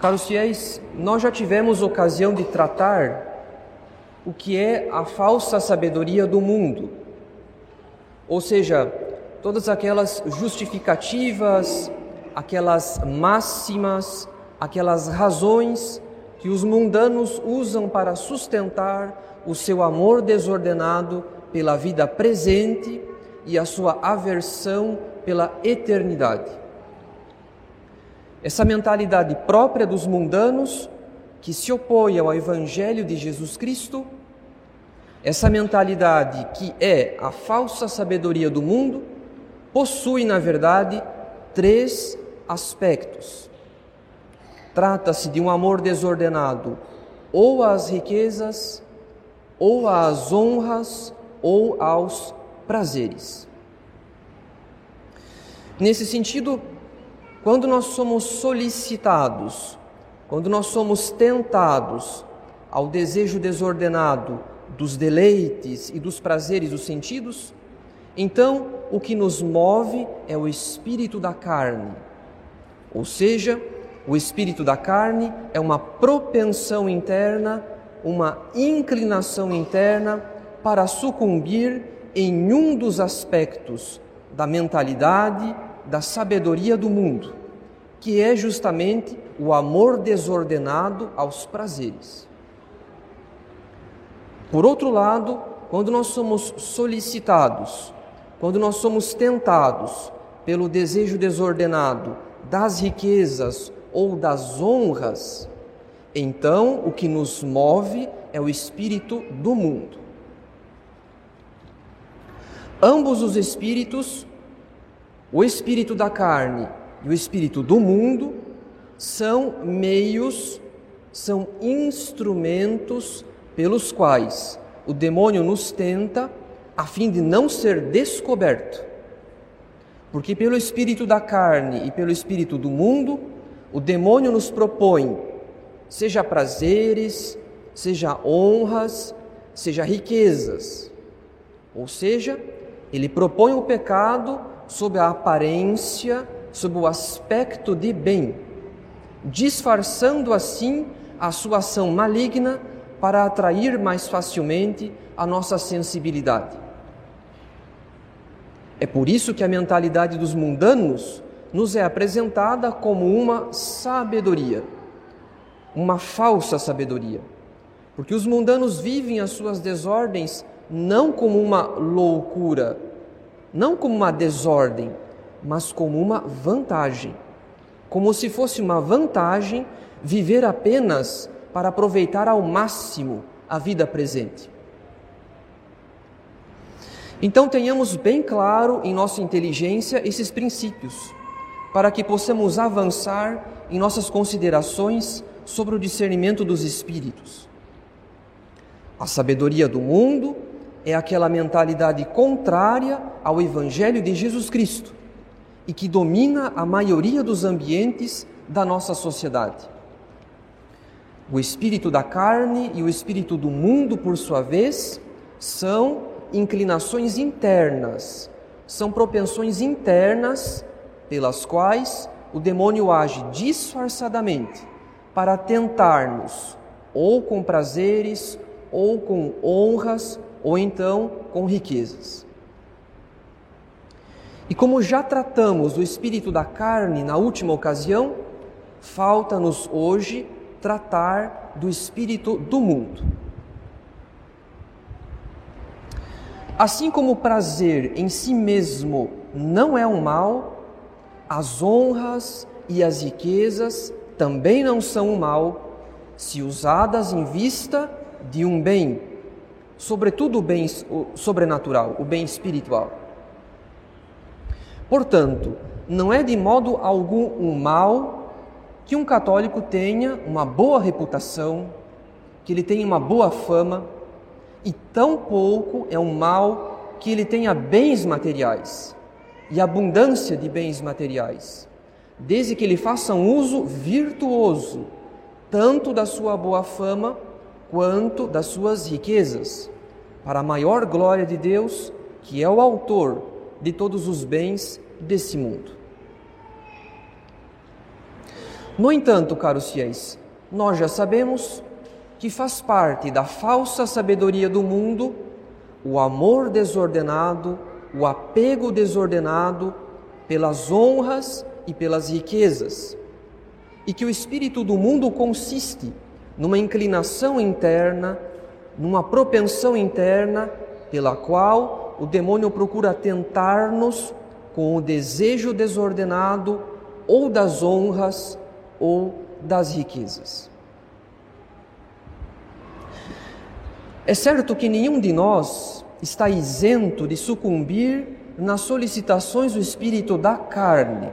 Caros fiéis, nós já tivemos ocasião de tratar o que é a falsa sabedoria do mundo, ou seja, todas aquelas justificativas, aquelas máximas, aquelas razões que os mundanos usam para sustentar o seu amor desordenado pela vida presente e a sua aversão pela eternidade. Essa mentalidade própria dos mundanos que se opõe ao Evangelho de Jesus Cristo, essa mentalidade que é a falsa sabedoria do mundo, possui, na verdade, três aspectos. Trata-se de um amor desordenado ou às riquezas, ou às honras, ou aos prazeres. Nesse sentido, quando nós somos solicitados, quando nós somos tentados ao desejo desordenado dos deleites e dos prazeres dos sentidos, então o que nos move é o espírito da carne. Ou seja, o espírito da carne é uma propensão interna, uma inclinação interna para sucumbir em um dos aspectos da mentalidade, da sabedoria do mundo, que é justamente o amor desordenado aos prazeres. Por outro lado, quando nós somos solicitados, quando nós somos tentados pelo desejo desordenado das riquezas ou das honras, então o que nos move é o espírito do mundo. Ambos os espíritos o espírito da carne e o espírito do mundo são meios, são instrumentos pelos quais o demônio nos tenta a fim de não ser descoberto. Porque pelo espírito da carne e pelo espírito do mundo, o demônio nos propõe, seja prazeres, seja honras, seja riquezas. Ou seja, ele propõe o pecado sob a aparência, sob o aspecto de bem, disfarçando assim a sua ação maligna para atrair mais facilmente a nossa sensibilidade. É por isso que a mentalidade dos mundanos nos é apresentada como uma sabedoria, uma falsa sabedoria. Porque os mundanos vivem as suas desordens não como uma loucura, não como uma desordem, mas como uma vantagem. Como se fosse uma vantagem viver apenas para aproveitar ao máximo a vida presente. Então tenhamos bem claro em nossa inteligência esses princípios, para que possamos avançar em nossas considerações sobre o discernimento dos espíritos. A sabedoria do mundo é aquela mentalidade contrária ao Evangelho de Jesus Cristo e que domina a maioria dos ambientes da nossa sociedade. O espírito da carne e o espírito do mundo, por sua vez, são inclinações internas, são propensões internas pelas quais o demônio age disfarçadamente para tentar-nos, ou com prazeres, ou com honras, ou então com riquezas. E como já tratamos do espírito da carne na última ocasião, falta-nos hoje tratar do espírito do mundo. Assim como o prazer em si mesmo não é um mal, as honras e as riquezas também não são um mal, se usadas em vista de um bem sobretudo o bem sobrenatural, o bem espiritual. Portanto, não é de modo algum um mal que um católico tenha uma boa reputação, que ele tenha uma boa fama, e tampouco é um mal que ele tenha bens materiais e abundância de bens materiais, desde que ele faça um uso virtuoso tanto da sua boa fama quanto das suas riquezas, para a maior glória de Deus, que é o autor de todos os bens desse mundo. No entanto, caros fiéis, nós já sabemos que faz parte da falsa sabedoria do mundo o amor desordenado, o apego desordenado pelas honras e pelas riquezas, e que o espírito do mundo consiste numa inclinação interna, numa propensão interna pela qual o demônio procura tentar-nos com o desejo desordenado ou das honras ou das riquezas. É certo que nenhum de nós está isento de sucumbir nas solicitações do espírito da carne.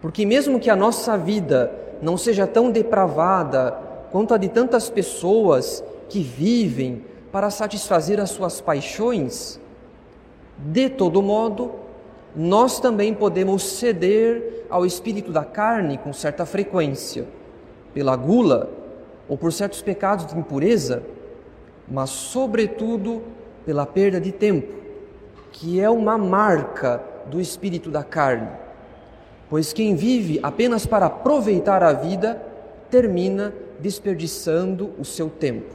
Porque, mesmo que a nossa vida não seja tão depravada quanto a de tantas pessoas que vivem para satisfazer as suas paixões, de todo modo, nós também podemos ceder ao espírito da carne com certa frequência, pela gula ou por certos pecados de impureza, mas, sobretudo, pela perda de tempo, que é uma marca do espírito da carne. Pois quem vive apenas para aproveitar a vida termina desperdiçando o seu tempo.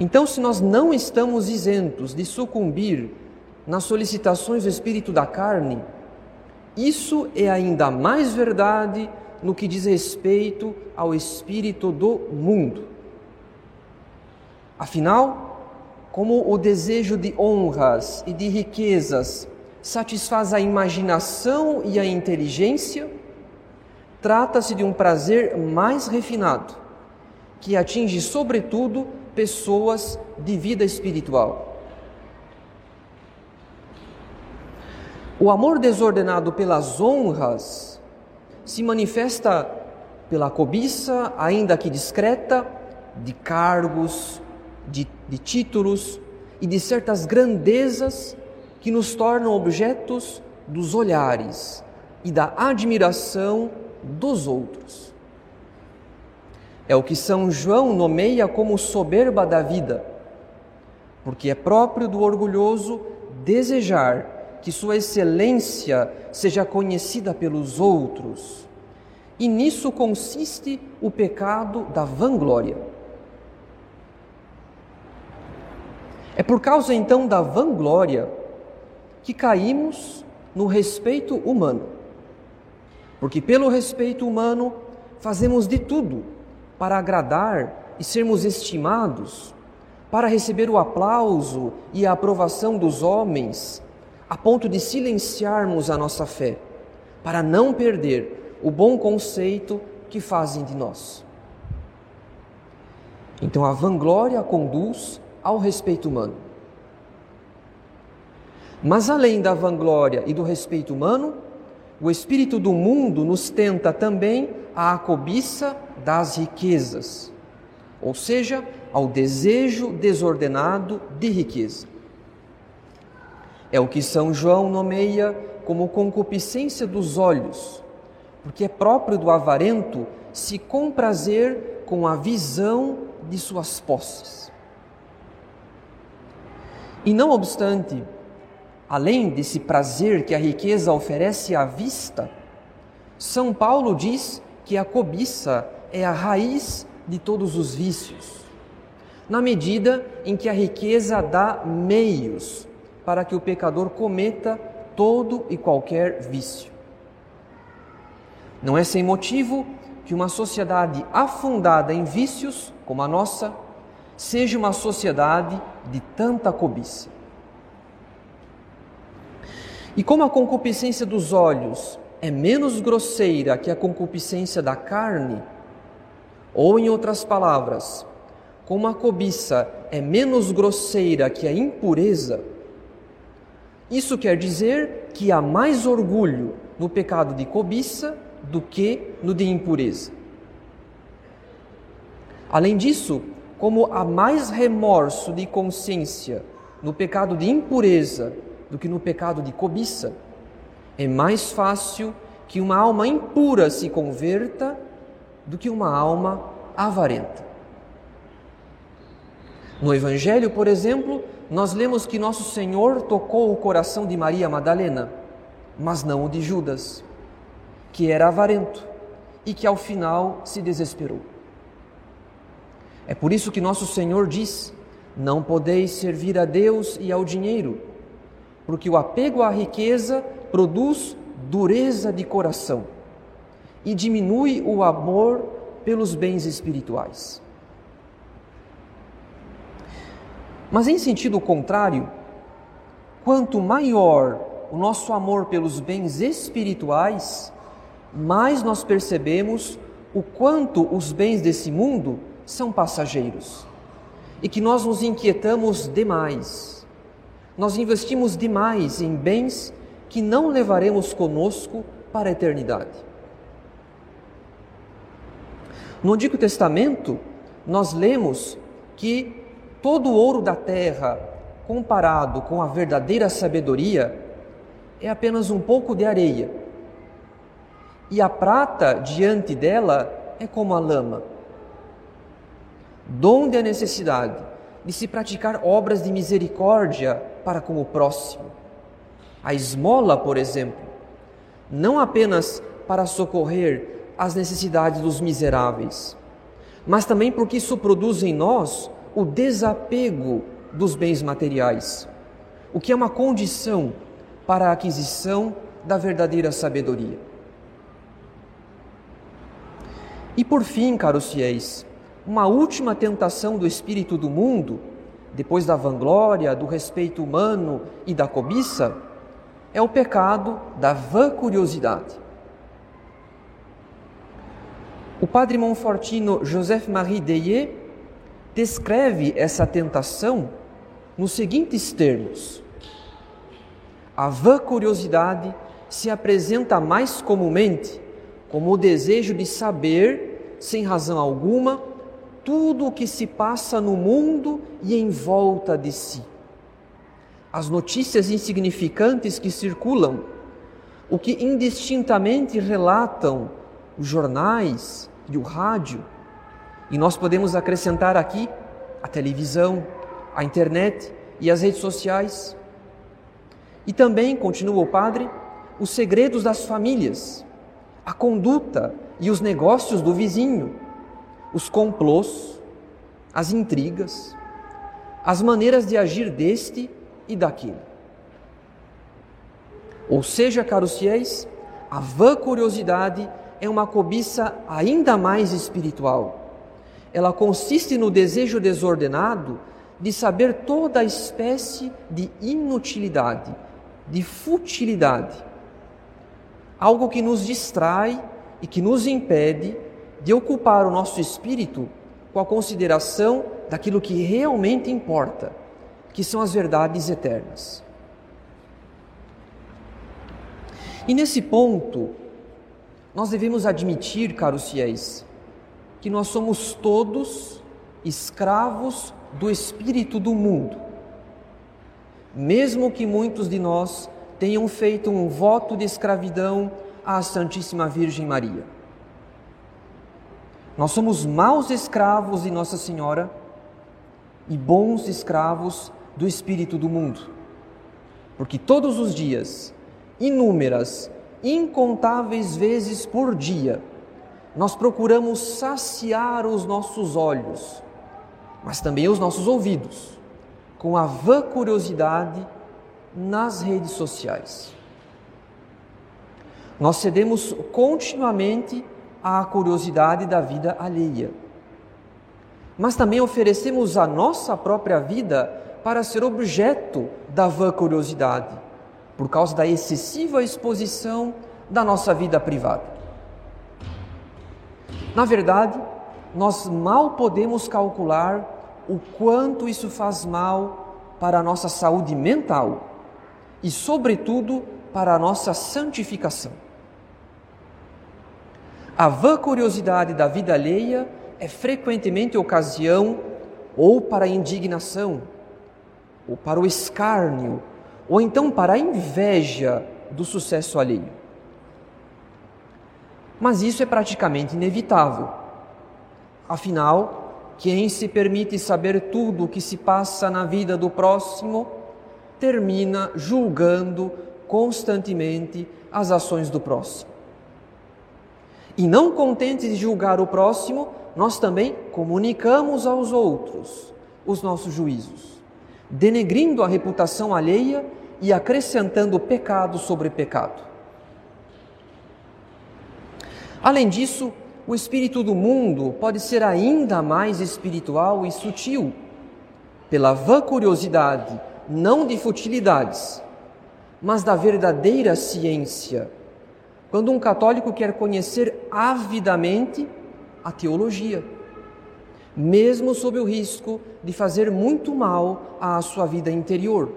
Então, se nós não estamos isentos de sucumbir nas solicitações do espírito da carne, isso é ainda mais verdade no que diz respeito ao espírito do mundo. Afinal, como o desejo de honras e de riquezas satisfaz a imaginação e a inteligência, trata-se de um prazer mais refinado, que atinge, sobretudo, pessoas de vida espiritual. O amor desordenado pelas honras se manifesta pela cobiça, ainda que discreta, de cargos, de, de títulos e de certas grandezas que nos tornam objetos dos olhares e da admiração dos outros. É o que São João nomeia como soberba da vida, porque é próprio do orgulhoso desejar que sua excelência seja conhecida pelos outros. E nisso consiste o pecado da vanglória. É por causa então da vanglória que caímos no respeito humano. Porque pelo respeito humano fazemos de tudo para agradar e sermos estimados, para receber o aplauso e a aprovação dos homens, a ponto de silenciarmos a nossa fé, para não perder o bom conceito que fazem de nós. Então a vanglória conduz ao respeito humano. Mas além da vanglória e do respeito humano, o espírito do mundo nos tenta também à cobiça das riquezas, ou seja, ao desejo desordenado de riqueza. É o que São João nomeia como concupiscência dos olhos, porque é próprio do avarento se comprazer com a visão de suas posses. E não obstante, além desse prazer que a riqueza oferece à vista, São Paulo diz que a cobiça é a raiz de todos os vícios, na medida em que a riqueza dá meios para que o pecador cometa todo e qualquer vício. Não é sem motivo que uma sociedade afundada em vícios, como a nossa, seja uma sociedade de tanta cobiça. E como a concupiscência dos olhos é menos grosseira que a concupiscência da carne, ou em outras palavras, como a cobiça é menos grosseira que a impureza, Isso quer dizer que há mais orgulho no pecado de cobiça do que no de impureza. Além disso, como há mais remorso de consciência no pecado de impureza do que no pecado de cobiça, é mais fácil que uma alma impura se converta do que uma alma avarenta. No Evangelho, por exemplo, nós lemos que nosso Senhor tocou o coração de Maria Madalena, mas não o de Judas, que era avarento e que ao final se desesperou. É por isso que nosso Senhor diz: Não podeis servir a Deus e ao dinheiro, porque o apego à riqueza produz dureza de coração e diminui o amor pelos bens espirituais. Mas em sentido contrário, quanto maior o nosso amor pelos bens espirituais, mais nós percebemos o quanto os bens desse mundo são passageiros e que nós nos inquietamos demais. Nós investimos demais em bens que não levaremos conosco para a eternidade. No Antigo Testamento, nós lemos que todo o ouro da terra, comparado com a verdadeira sabedoria, é apenas um pouco de areia. E a prata diante dela é como a lama. Donde a necessidade de se praticar obras de misericórdia para com o próximo. A esmola, por exemplo, não apenas para socorrer as necessidades dos miseráveis, mas também porque isso produz em nós o desapego dos bens materiais, o que é uma condição para a aquisição da verdadeira sabedoria. E por fim, caros fiéis, uma última tentação do espírito do mundo, depois da vanglória, do respeito humano e da cobiça, é o pecado da vã curiosidade. O padre Monfortino Joseph-Marie Deyer descreve essa tentação nos seguintes termos: A vã curiosidade se apresenta mais comumente como o desejo de saber, sem razão alguma, tudo o que se passa no mundo e em volta de si. As notícias insignificantes que circulam, o que indistintamente relatam os jornais e o rádio, e nós podemos acrescentar aqui a televisão, a internet e as redes sociais. E também, continua o padre, os segredos das famílias, a conduta e os negócios do vizinho, os complôs, as intrigas, as maneiras de agir deste e daquele. Ou seja, caros fiéis, a vã curiosidade é uma cobiça ainda mais espiritual ela consiste no desejo desordenado de saber toda a espécie de inutilidade, de futilidade. Algo que nos distrai e que nos impede de ocupar o nosso espírito com a consideração daquilo que realmente importa, que são as verdades eternas. E nesse ponto, nós devemos admitir, caros fiéis, que nós somos todos escravos do espírito do mundo. Mesmo que muitos de nós tenham feito um voto de escravidão à Santíssima Virgem Maria. Nós somos maus escravos de Nossa Senhora e bons escravos do espírito do mundo. Porque todos os dias, inúmeras, incontáveis vezes por dia, nós procuramos saciar os nossos olhos, mas também os nossos ouvidos, com a vã curiosidade nas redes sociais. Nós cedemos continuamente à curiosidade da vida alheia, mas também oferecemos a nossa própria vida para ser objeto da vã curiosidade, por causa da excessiva exposição da nossa vida privada. Na verdade, nós mal podemos calcular o quanto isso faz mal para a nossa saúde mental e, sobretudo, para a nossa santificação. A vã curiosidade da vida alheia é frequentemente ocasião ou para a indignação, ou para o escárnio, ou então para a inveja do sucesso alheio. Mas isso é praticamente inevitável. Afinal, quem se permite saber tudo o que se passa na vida do próximo termina julgando constantemente as ações do próximo. E não contentes de julgar o próximo, nós também comunicamos aos outros os nossos juízos, denegrindo a reputação alheia e acrescentando pecado sobre pecado. Além disso, o espírito do mundo pode ser ainda mais espiritual e sutil, pela vã curiosidade, não de futilidades, mas da verdadeira ciência quando um católico quer conhecer avidamente a teologia, mesmo sob o risco de fazer muito mal à sua vida interior,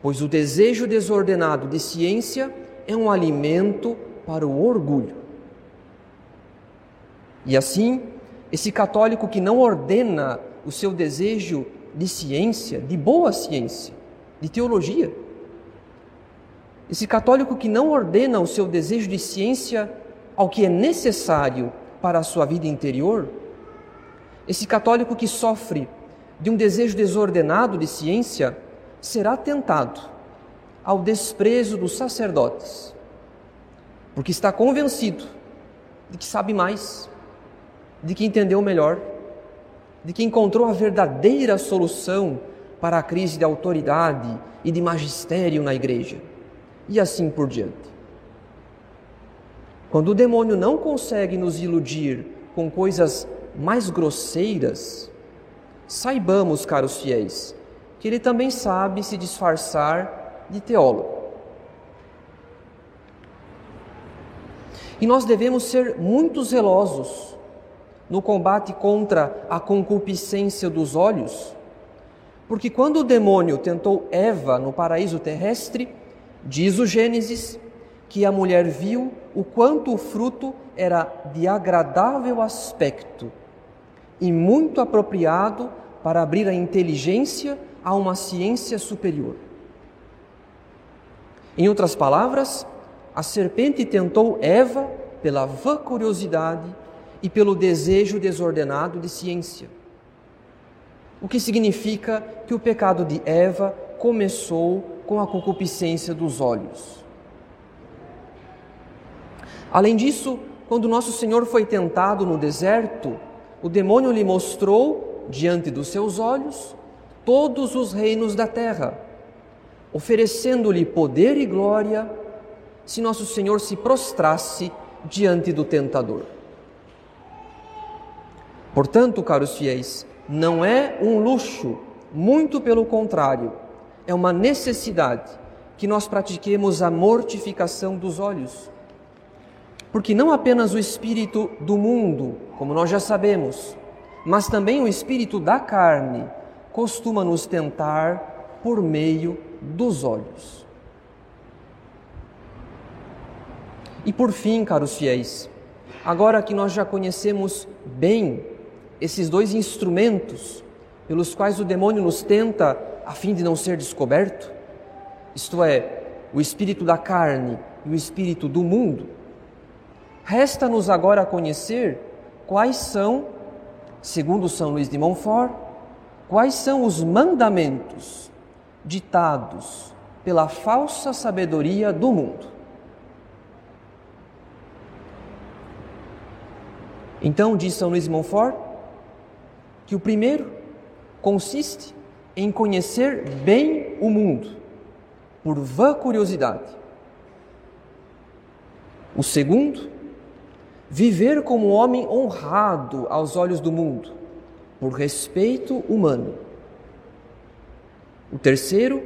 pois o desejo desordenado de ciência é um alimento para o orgulho. E assim, esse católico que não ordena o seu desejo de ciência, de boa ciência, de teologia, esse católico que não ordena o seu desejo de ciência ao que é necessário para a sua vida interior, esse católico que sofre de um desejo desordenado de ciência, será tentado ao desprezo dos sacerdotes, porque está convencido de que sabe mais, de que entendeu melhor, de que encontrou a verdadeira solução para a crise de autoridade e de magistério na igreja e assim por diante. Quando o demônio não consegue nos iludir com coisas mais grosseiras, saibamos, caros fiéis, que ele também sabe se disfarçar de teólogo. E nós devemos ser muito zelosos no combate contra a concupiscência dos olhos, porque quando o demônio tentou Eva no paraíso terrestre, Diz o Gênesis que a mulher viu o quanto o fruto era de agradável aspecto e muito apropriado para abrir a inteligência a uma ciência superior. Em outras palavras, a serpente tentou Eva pela vã curiosidade e pelo desejo desordenado de ciência. O que significa que o pecado de Eva começou com a concupiscência dos olhos. Além disso, quando nosso Senhor foi tentado no deserto, o demônio lhe mostrou, diante dos seus olhos, todos os reinos da terra, oferecendo-lhe poder e glória, se nosso Senhor se prostrasse diante do tentador. Portanto, caros fiéis, não é um luxo, muito pelo contrário é uma necessidade que nós pratiquemos a mortificação dos olhos. Porque não apenas o espírito do mundo, como nós já sabemos, mas também o espírito da carne costuma nos tentar por meio dos olhos. E por fim, caros fiéis, agora que nós já conhecemos bem esses dois instrumentos pelos quais o demônio nos tenta a fim de não ser descoberto, isto é, o espírito da carne e o espírito do mundo, resta-nos agora conhecer quais são, segundo São Luís de Montfort, quais são os mandamentos ditados pela falsa sabedoria do mundo. Então, diz São Luís de Montfort, que o primeiro consiste em conhecer bem o mundo, por vã curiosidade. O segundo, viver como homem honrado aos olhos do mundo, por respeito humano. O terceiro,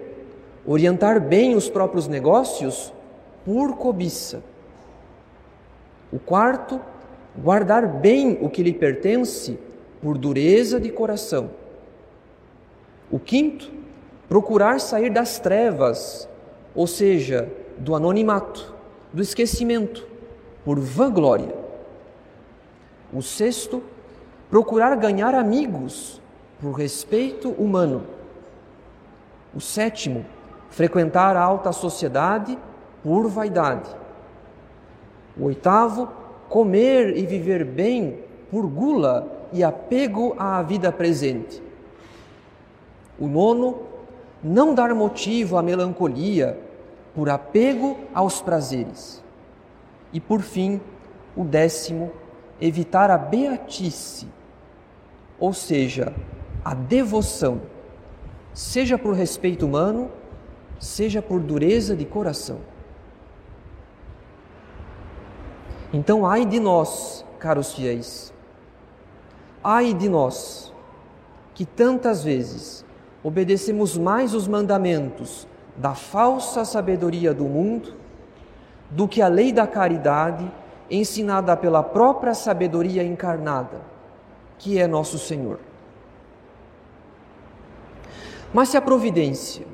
orientar bem os próprios negócios por cobiça. O quarto, guardar bem o que lhe pertence por dureza de coração. O quinto, procurar sair das trevas ou seja, do anonimato, do esquecimento, por vanglória. O sexto, procurar ganhar amigos por respeito humano. O sétimo, frequentar a alta sociedade por vaidade. O oitavo, comer e viver bem por gula e apego à vida presente. O nono, não dar motivo à melancolia por apego aos prazeres. E por fim, o décimo, evitar a beatice, ou seja, a devoção, seja por respeito humano, seja por dureza de coração. Então, ai de nós, caros fiéis, ai de nós, que tantas vezes obedecemos mais os mandamentos da falsa sabedoria do mundo do que a lei da caridade ensinada pela própria sabedoria encarnada, que é nosso Senhor. Mas se a providência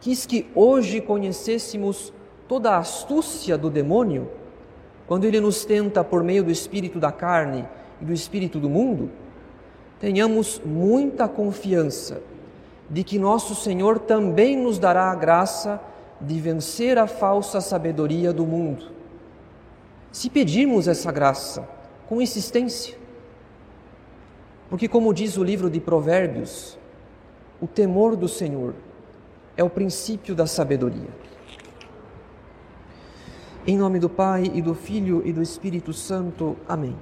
quis que hoje conhecêssemos toda a astúcia do demônio, quando ele nos tenta por meio do espírito da carne e do espírito do mundo, tenhamos muita confiança de que nosso Senhor também nos dará a graça de vencer a falsa sabedoria do mundo. Se pedirmos essa graça com insistência, porque, como diz o livro de Provérbios, o temor do Senhor é o princípio da sabedoria. Em nome do Pai e do Filho e do Espírito Santo. Amém.